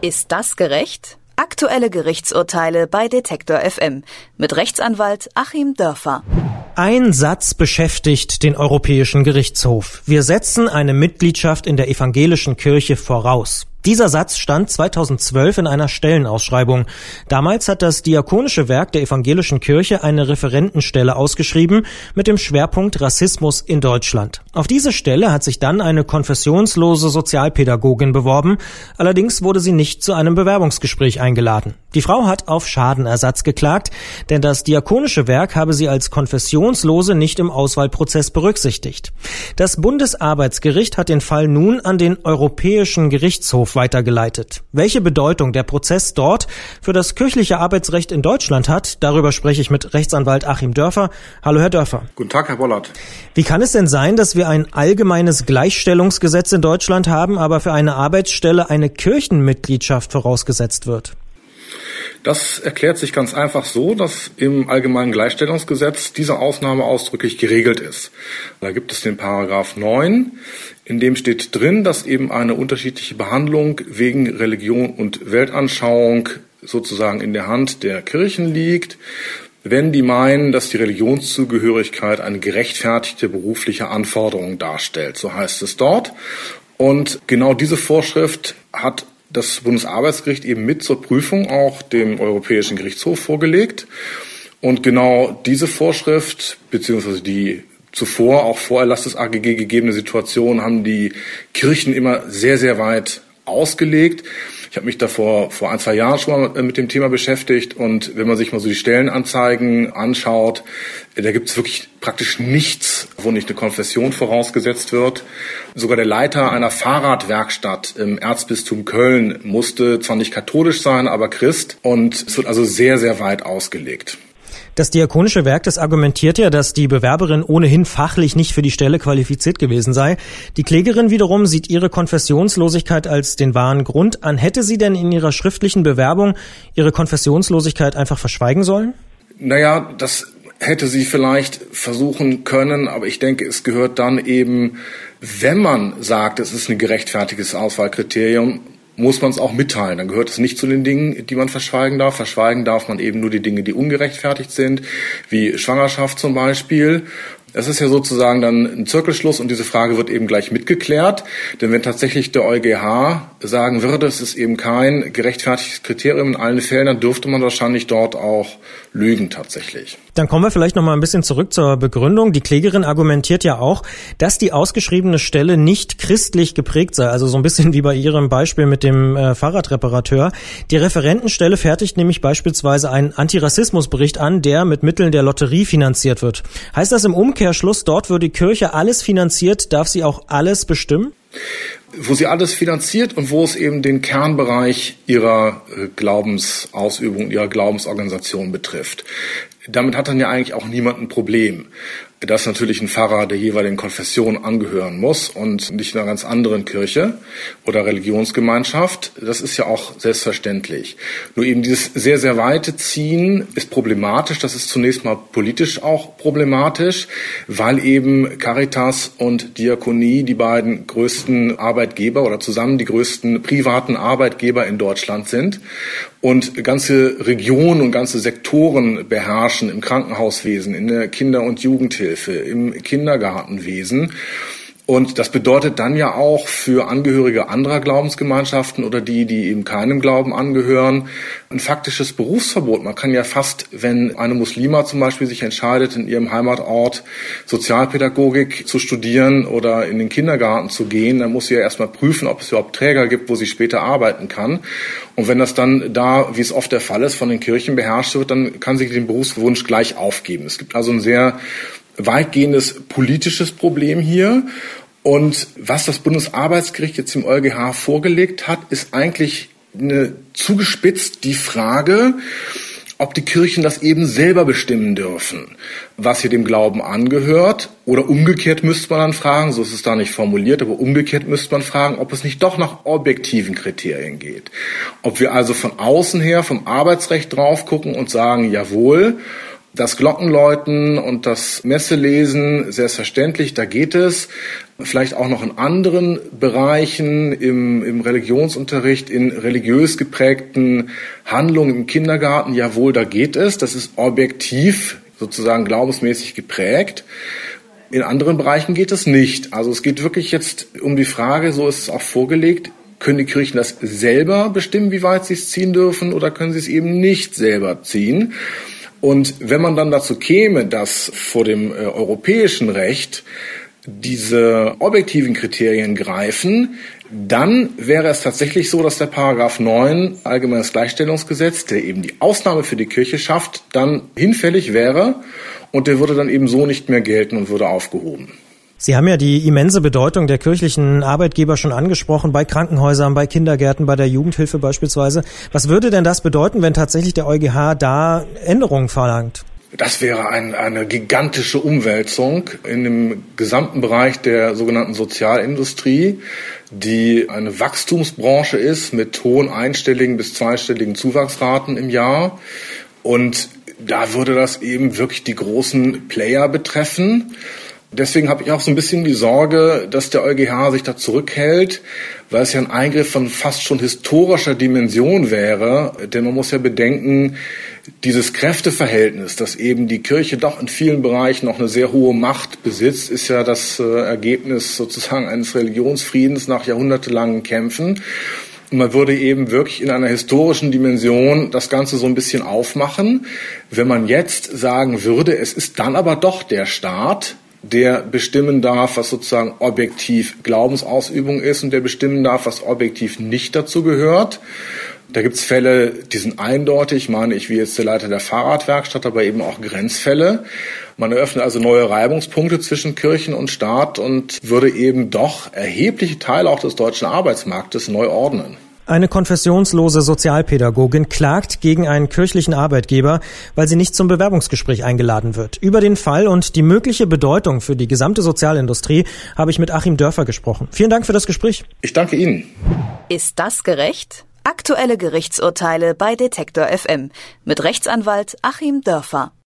Ist das gerecht? Aktuelle Gerichtsurteile bei Detektor FM mit Rechtsanwalt Achim Dörfer. Ein Satz beschäftigt den Europäischen Gerichtshof. Wir setzen eine Mitgliedschaft in der evangelischen Kirche voraus. Dieser Satz stand 2012 in einer Stellenausschreibung. Damals hat das Diakonische Werk der Evangelischen Kirche eine Referentenstelle ausgeschrieben mit dem Schwerpunkt Rassismus in Deutschland. Auf diese Stelle hat sich dann eine konfessionslose Sozialpädagogin beworben, allerdings wurde sie nicht zu einem Bewerbungsgespräch eingeladen. Die Frau hat auf Schadenersatz geklagt, denn das Diakonische Werk habe sie als Konfessionslose nicht im Auswahlprozess berücksichtigt. Das Bundesarbeitsgericht hat den Fall nun an den Europäischen Gerichtshof weitergeleitet. Welche Bedeutung der Prozess dort für das kirchliche Arbeitsrecht in Deutschland hat, darüber spreche ich mit Rechtsanwalt Achim Dörfer. Hallo, Herr Dörfer. Guten Tag, Herr Bollert. Wie kann es denn sein, dass wir ein allgemeines Gleichstellungsgesetz in Deutschland haben, aber für eine Arbeitsstelle eine Kirchenmitgliedschaft vorausgesetzt wird? Das erklärt sich ganz einfach so, dass im Allgemeinen Gleichstellungsgesetz diese Ausnahme ausdrücklich geregelt ist. Da gibt es den Paragraph 9, in dem steht drin, dass eben eine unterschiedliche Behandlung wegen Religion und Weltanschauung sozusagen in der Hand der Kirchen liegt, wenn die meinen, dass die Religionszugehörigkeit eine gerechtfertigte berufliche Anforderung darstellt. So heißt es dort. Und genau diese Vorschrift hat das Bundesarbeitsgericht eben mit zur Prüfung auch dem Europäischen Gerichtshof vorgelegt. Und genau diese Vorschrift, beziehungsweise die zuvor auch vor Erlass des AGG gegebene Situation, haben die Kirchen immer sehr, sehr weit ausgelegt. Ich habe mich davor vor ein, zwei Jahren schon mal mit dem Thema beschäftigt und wenn man sich mal so die Stellenanzeigen anschaut, da gibt es wirklich praktisch nichts, wo nicht eine Konfession vorausgesetzt wird. Sogar der Leiter einer Fahrradwerkstatt im Erzbistum Köln musste zwar nicht katholisch sein, aber Christ und es wird also sehr, sehr weit ausgelegt. Das Diakonische Werk, das argumentiert ja, dass die Bewerberin ohnehin fachlich nicht für die Stelle qualifiziert gewesen sei. Die Klägerin wiederum sieht ihre Konfessionslosigkeit als den wahren Grund an. Hätte sie denn in ihrer schriftlichen Bewerbung ihre Konfessionslosigkeit einfach verschweigen sollen? Naja, das hätte sie vielleicht versuchen können, aber ich denke, es gehört dann eben, wenn man sagt, es ist ein gerechtfertigtes Auswahlkriterium, muss man es auch mitteilen. Dann gehört es nicht zu den Dingen, die man verschweigen darf. Verschweigen darf man eben nur die Dinge, die ungerechtfertigt sind, wie Schwangerschaft zum Beispiel. Es ist ja sozusagen dann ein Zirkelschluss und diese Frage wird eben gleich mitgeklärt. Denn wenn tatsächlich der EuGH sagen würde, es ist eben kein gerechtfertigtes Kriterium in allen Fällen, dann dürfte man wahrscheinlich dort auch lügen tatsächlich. Dann kommen wir vielleicht noch mal ein bisschen zurück zur Begründung. Die Klägerin argumentiert ja auch, dass die ausgeschriebene Stelle nicht christlich geprägt sei. Also so ein bisschen wie bei ihrem Beispiel mit dem äh, Fahrradreparateur. Die Referentenstelle fertigt nämlich beispielsweise einen Antirassismusbericht an, der mit Mitteln der Lotterie finanziert wird. Heißt das im Umkehrschluss, dort, wo die Kirche alles finanziert, darf sie auch alles bestimmen? wo sie alles finanziert und wo es eben den Kernbereich ihrer äh, Glaubensausübung, ihrer Glaubensorganisation betrifft. Damit hat dann ja eigentlich auch niemand ein Problem dass natürlich ein Pfarrer der jeweiligen Konfession angehören muss und nicht einer ganz anderen Kirche oder Religionsgemeinschaft. Das ist ja auch selbstverständlich. Nur eben dieses sehr, sehr weite Ziehen ist problematisch. Das ist zunächst mal politisch auch problematisch, weil eben Caritas und Diakonie die beiden größten Arbeitgeber oder zusammen die größten privaten Arbeitgeber in Deutschland sind und ganze Regionen und ganze Sektoren beherrschen im Krankenhauswesen, in der Kinder- und Jugendhilfe, im Kindergartenwesen. Und das bedeutet dann ja auch für Angehörige anderer Glaubensgemeinschaften oder die, die eben keinem Glauben angehören, ein faktisches Berufsverbot. Man kann ja fast, wenn eine Muslima zum Beispiel sich entscheidet, in ihrem Heimatort Sozialpädagogik zu studieren oder in den Kindergarten zu gehen, dann muss sie ja erstmal prüfen, ob es überhaupt Träger gibt, wo sie später arbeiten kann. Und wenn das dann da, wie es oft der Fall ist, von den Kirchen beherrscht wird, dann kann sie den Berufswunsch gleich aufgeben. Es gibt also ein sehr weitgehendes politisches Problem hier. Und was das Bundesarbeitsgericht jetzt im EuGH vorgelegt hat, ist eigentlich eine zugespitzt die Frage, ob die Kirchen das eben selber bestimmen dürfen, was hier dem Glauben angehört. Oder umgekehrt müsste man dann fragen, so ist es da nicht formuliert, aber umgekehrt müsste man fragen, ob es nicht doch nach objektiven Kriterien geht. Ob wir also von außen her vom Arbeitsrecht drauf gucken und sagen, jawohl, Das Glockenläuten und das Messelesen, selbstverständlich, da geht es. Vielleicht auch noch in anderen Bereichen, im, im Religionsunterricht, in religiös geprägten Handlungen im Kindergarten, jawohl, da geht es. Das ist objektiv sozusagen glaubensmäßig geprägt. In anderen Bereichen geht es nicht. Also es geht wirklich jetzt um die Frage, so ist es auch vorgelegt, können die Kirchen das selber bestimmen, wie weit sie es ziehen dürfen, oder können sie es eben nicht selber ziehen? Und wenn man dann dazu käme, dass vor dem äh, europäischen Recht diese objektiven Kriterien greifen, dann wäre es tatsächlich so, dass der Paragraph 9 Allgemeines Gleichstellungsgesetz, der eben die Ausnahme für die Kirche schafft, dann hinfällig wäre und der würde dann eben so nicht mehr gelten und würde aufgehoben. Sie haben ja die immense Bedeutung der kirchlichen Arbeitgeber schon angesprochen, bei Krankenhäusern, bei Kindergärten, bei der Jugendhilfe beispielsweise. Was würde denn das bedeuten, wenn tatsächlich der EuGH da Änderungen verlangt? Das wäre ein, eine gigantische Umwälzung in dem gesamten Bereich der sogenannten Sozialindustrie, die eine Wachstumsbranche ist mit hohen einstelligen bis zweistelligen Zuwachsraten im Jahr. Und da würde das eben wirklich die großen Player betreffen. Deswegen habe ich auch so ein bisschen die Sorge, dass der EuGH sich da zurückhält, weil es ja ein Eingriff von fast schon historischer Dimension wäre. Denn man muss ja bedenken, dieses Kräfteverhältnis, dass eben die Kirche doch in vielen Bereichen noch eine sehr hohe Macht besitzt, ist ja das äh, Ergebnis sozusagen eines Religionsfriedens nach jahrhundertelangen Kämpfen. Und man würde eben wirklich in einer historischen Dimension das Ganze so ein bisschen aufmachen. Wenn man jetzt sagen würde, es ist dann aber doch der Staat, der bestimmen darf, was sozusagen objektiv Glaubensausübung ist und der bestimmen darf, was objektiv nicht dazu gehört. Da gibt's Fälle, die sind eindeutig, meine ich, wie jetzt der Leiter der Fahrradwerkstatt, aber eben auch Grenzfälle. Man eröffnet also neue Reibungspunkte zwischen Kirchen und Staat und würde eben doch erhebliche Teile auch des deutschen Arbeitsmarktes neu ordnen. Eine konfessionslose Sozialpädagogin klagt gegen einen kirchlichen Arbeitgeber, weil sie nicht zum Bewerbungsgespräch eingeladen wird. Über den Fall und die mögliche Bedeutung für die gesamte Sozialindustrie habe ich mit Achim Dörfer gesprochen. Vielen Dank für das Gespräch. Ich danke Ihnen. Ist das gerecht? Aktuelle Gerichtsurteile bei Detektor FM mit Rechtsanwalt Achim Dörfer.